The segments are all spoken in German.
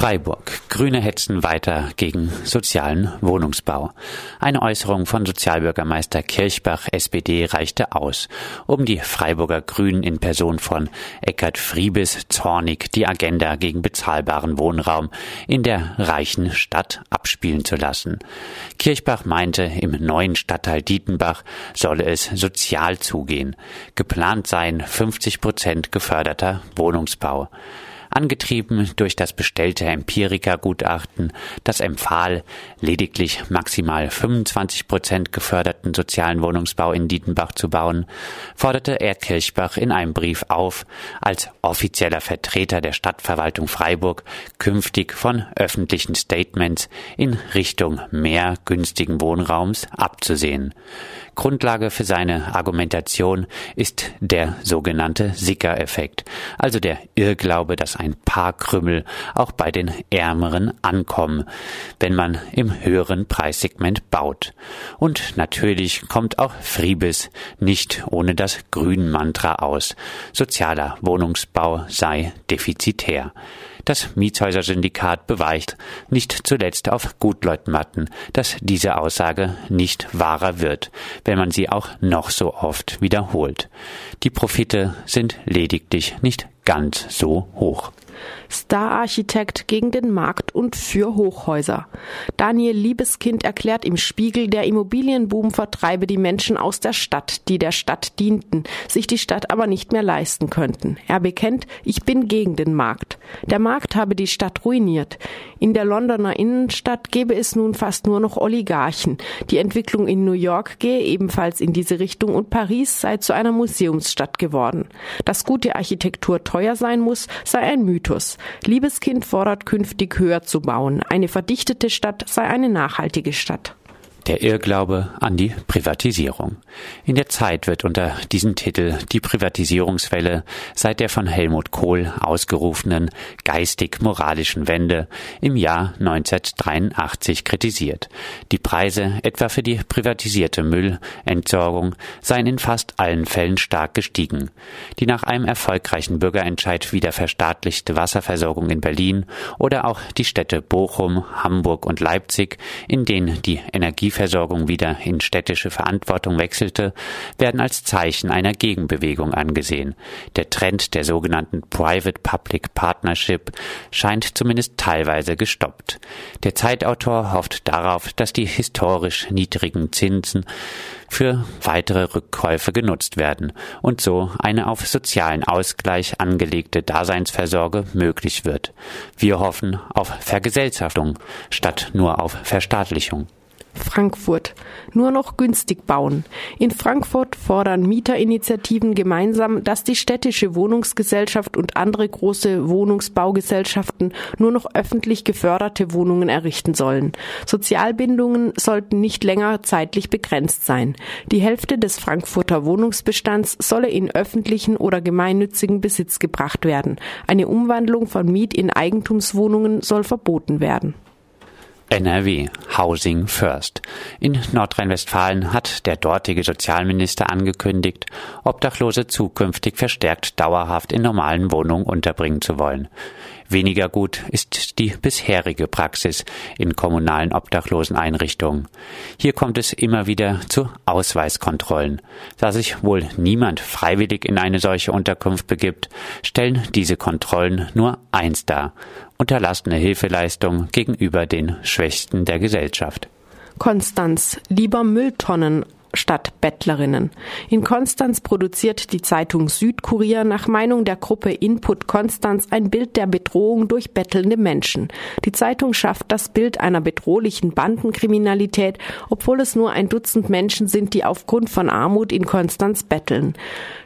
Freiburg. Grüne hetzen weiter gegen sozialen Wohnungsbau. Eine Äußerung von Sozialbürgermeister Kirchbach SPD reichte aus, um die Freiburger Grünen in Person von Eckhard Friebes zornig die Agenda gegen bezahlbaren Wohnraum in der reichen Stadt abspielen zu lassen. Kirchbach meinte, im neuen Stadtteil Dietenbach solle es sozial zugehen. Geplant seien 50 Prozent geförderter Wohnungsbau angetrieben durch das bestellte Empirikergutachten, das empfahl, lediglich maximal 25 Prozent geförderten sozialen Wohnungsbau in Dietenbach zu bauen, forderte er Kirchbach in einem Brief auf, als offizieller Vertreter der Stadtverwaltung Freiburg künftig von öffentlichen Statements in Richtung mehr günstigen Wohnraums abzusehen. Grundlage für seine Argumentation ist der sogenannte Sicker-Effekt, also der Irrglaube, dass ein paar Krümmel auch bei den Ärmeren ankommen, wenn man im höheren Preissegment baut. Und natürlich kommt auch Friebes nicht ohne das Grün-Mantra aus. Sozialer Wohnungsbau sei defizitär. Das Mietshäuser-Syndikat beweicht, nicht zuletzt auf Gutleutmatten, dass diese Aussage nicht wahrer wird, wenn man sie auch noch so oft wiederholt. Die Profite sind lediglich nicht ganz so hoch. Star-Architekt gegen den Markt und für Hochhäuser. Daniel Liebeskind erklärt im Spiegel, der Immobilienboom vertreibe die Menschen aus der Stadt, die der Stadt dienten, sich die Stadt aber nicht mehr leisten könnten. Er bekennt, ich bin gegen den Markt. Der Markt habe die Stadt ruiniert. In der Londoner Innenstadt gäbe es nun fast nur noch Oligarchen. Die Entwicklung in New York gehe ebenfalls in diese Richtung und Paris sei zu einer Museumsstadt geworden. Dass gute Architektur teuer sein muss, sei ein Mythos. Liebeskind fordert künftig höher zu bauen. Eine verdichtete Stadt sei eine nachhaltige Stadt. Der Irrglaube an die Privatisierung. In der Zeit wird unter diesem Titel die Privatisierungswelle seit der von Helmut Kohl ausgerufenen geistig-moralischen Wende im Jahr 1983 kritisiert. Die Preise etwa für die privatisierte Müllentsorgung seien in fast allen Fällen stark gestiegen. Die nach einem erfolgreichen Bürgerentscheid wieder verstaatlichte Wasserversorgung in Berlin oder auch die Städte Bochum, Hamburg und Leipzig, in denen die Energie Energieversorgung wieder in städtische Verantwortung wechselte, werden als Zeichen einer Gegenbewegung angesehen. Der Trend der sogenannten Private-Public Partnership scheint zumindest teilweise gestoppt. Der Zeitautor hofft darauf, dass die historisch niedrigen Zinsen für weitere Rückkäufe genutzt werden und so eine auf sozialen Ausgleich angelegte Daseinsversorge möglich wird. Wir hoffen auf Vergesellschaftung statt nur auf Verstaatlichung. Frankfurt. Nur noch günstig bauen. In Frankfurt fordern Mieterinitiativen gemeinsam, dass die städtische Wohnungsgesellschaft und andere große Wohnungsbaugesellschaften nur noch öffentlich geförderte Wohnungen errichten sollen. Sozialbindungen sollten nicht länger zeitlich begrenzt sein. Die Hälfte des Frankfurter Wohnungsbestands solle in öffentlichen oder gemeinnützigen Besitz gebracht werden. Eine Umwandlung von Miet in Eigentumswohnungen soll verboten werden. NRW Housing First. In Nordrhein-Westfalen hat der dortige Sozialminister angekündigt, Obdachlose zukünftig verstärkt dauerhaft in normalen Wohnungen unterbringen zu wollen. Weniger gut ist die bisherige Praxis in kommunalen Obdachloseneinrichtungen. Hier kommt es immer wieder zu Ausweiskontrollen. Da sich wohl niemand freiwillig in eine solche Unterkunft begibt, stellen diese Kontrollen nur eins dar, unterlassene Hilfeleistung gegenüber den Schwächsten der Gesellschaft. Konstanz, lieber Mülltonnen statt Bettlerinnen. In Konstanz produziert die Zeitung Südkurier nach Meinung der Gruppe Input Konstanz ein Bild der Bedrohung durch bettelnde Menschen. Die Zeitung schafft das Bild einer bedrohlichen Bandenkriminalität, obwohl es nur ein Dutzend Menschen sind, die aufgrund von Armut in Konstanz betteln.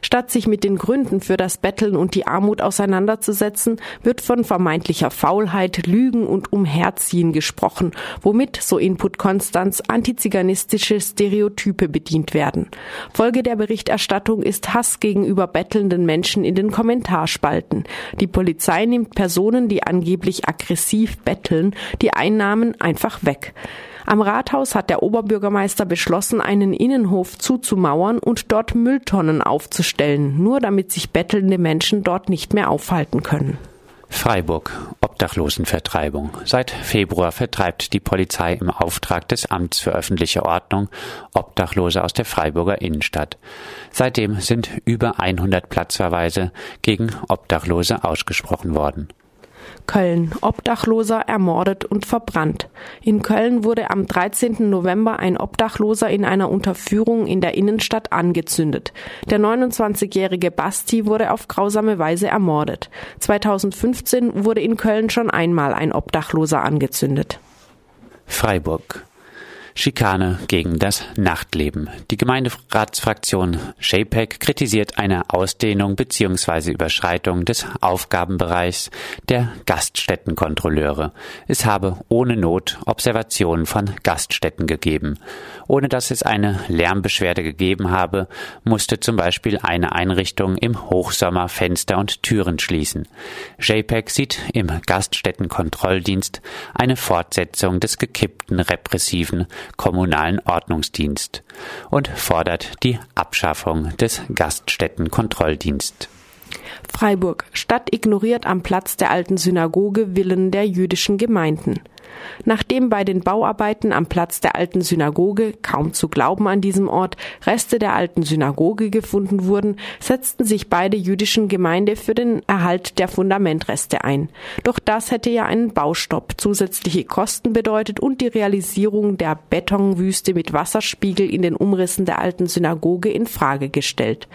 Statt sich mit den Gründen für das Betteln und die Armut auseinanderzusetzen, wird von vermeintlicher Faulheit, Lügen und Umherziehen gesprochen, womit, so Input Konstanz, antiziganistische Stereotype bedient werden. Folge der Berichterstattung ist Hass gegenüber bettelnden Menschen in den Kommentarspalten. Die Polizei nimmt Personen, die angeblich aggressiv betteln, die Einnahmen einfach weg. Am Rathaus hat der Oberbürgermeister beschlossen, einen Innenhof zuzumauern und dort Mülltonnen aufzustellen, nur damit sich bettelnde Menschen dort nicht mehr aufhalten können. Freiburg Obdachlosenvertreibung. Seit Februar vertreibt die Polizei im Auftrag des Amts für öffentliche Ordnung Obdachlose aus der Freiburger Innenstadt. Seitdem sind über 100 Platzverweise gegen Obdachlose ausgesprochen worden. Köln. Obdachloser ermordet und verbrannt. In Köln wurde am 13. November ein Obdachloser in einer Unterführung in der Innenstadt angezündet. Der 29-jährige Basti wurde auf grausame Weise ermordet. 2015 wurde in Köln schon einmal ein Obdachloser angezündet. Freiburg. Schikane gegen das Nachtleben. Die Gemeinderatsfraktion JPEG kritisiert eine Ausdehnung bzw. Überschreitung des Aufgabenbereichs der Gaststättenkontrolleure. Es habe ohne Not Observationen von Gaststätten gegeben. Ohne dass es eine Lärmbeschwerde gegeben habe, musste zum Beispiel eine Einrichtung im Hochsommer Fenster und Türen schließen. JPEG sieht im Gaststättenkontrolldienst eine Fortsetzung des gekippten repressiven kommunalen Ordnungsdienst und fordert die Abschaffung des Gaststättenkontrolldienst. Freiburg. Stadt ignoriert am Platz der alten Synagoge Willen der jüdischen Gemeinden. Nachdem bei den Bauarbeiten am Platz der alten Synagoge, kaum zu glauben an diesem Ort, Reste der alten Synagoge gefunden wurden, setzten sich beide jüdischen Gemeinde für den Erhalt der Fundamentreste ein. Doch das hätte ja einen Baustopp, zusätzliche Kosten bedeutet und die Realisierung der Betonwüste mit Wasserspiegel in den Umrissen der alten Synagoge in Frage gestellt.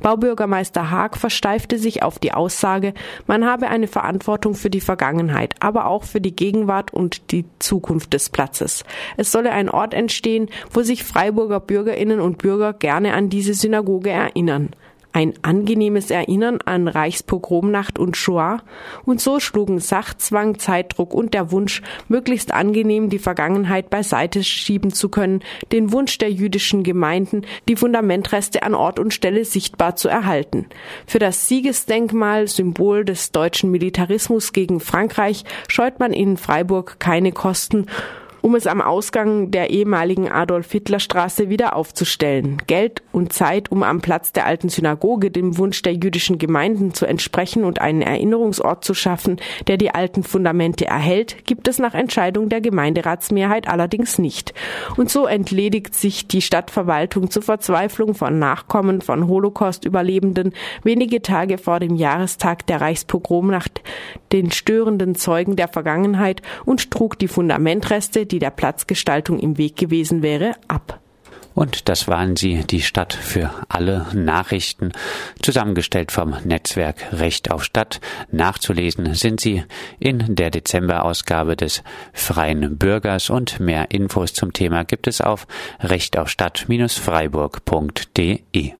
Baubürgermeister Haag versteifte sich auf die Aussage, man habe eine Verantwortung für die Vergangenheit, aber auch für die Gegenwart und die Zukunft des Platzes. Es solle ein Ort entstehen, wo sich Freiburger Bürgerinnen und Bürger gerne an diese Synagoge erinnern ein angenehmes Erinnern an Reichspogromnacht und Shoah, und so schlugen Sachzwang, Zeitdruck und der Wunsch, möglichst angenehm die Vergangenheit beiseite schieben zu können, den Wunsch der jüdischen Gemeinden, die Fundamentreste an Ort und Stelle sichtbar zu erhalten. Für das Siegesdenkmal, Symbol des deutschen Militarismus gegen Frankreich, scheut man in Freiburg keine Kosten um es am Ausgang der ehemaligen Adolf-Hitler-Straße wieder aufzustellen. Geld und Zeit, um am Platz der alten Synagoge dem Wunsch der jüdischen Gemeinden zu entsprechen und einen Erinnerungsort zu schaffen, der die alten Fundamente erhält, gibt es nach Entscheidung der Gemeinderatsmehrheit allerdings nicht. Und so entledigt sich die Stadtverwaltung zur Verzweiflung von Nachkommen von Holocaust-Überlebenden wenige Tage vor dem Jahrestag der Reichspogromnacht den störenden Zeugen der Vergangenheit und trug die Fundamentreste, die der Platzgestaltung im Weg gewesen wäre, ab. Und das waren sie, die Stadt für alle Nachrichten, zusammengestellt vom Netzwerk Recht auf Stadt. Nachzulesen sind sie in der Dezemberausgabe des Freien Bürgers und mehr Infos zum Thema gibt es auf rechtaufstadt-freiburg.de.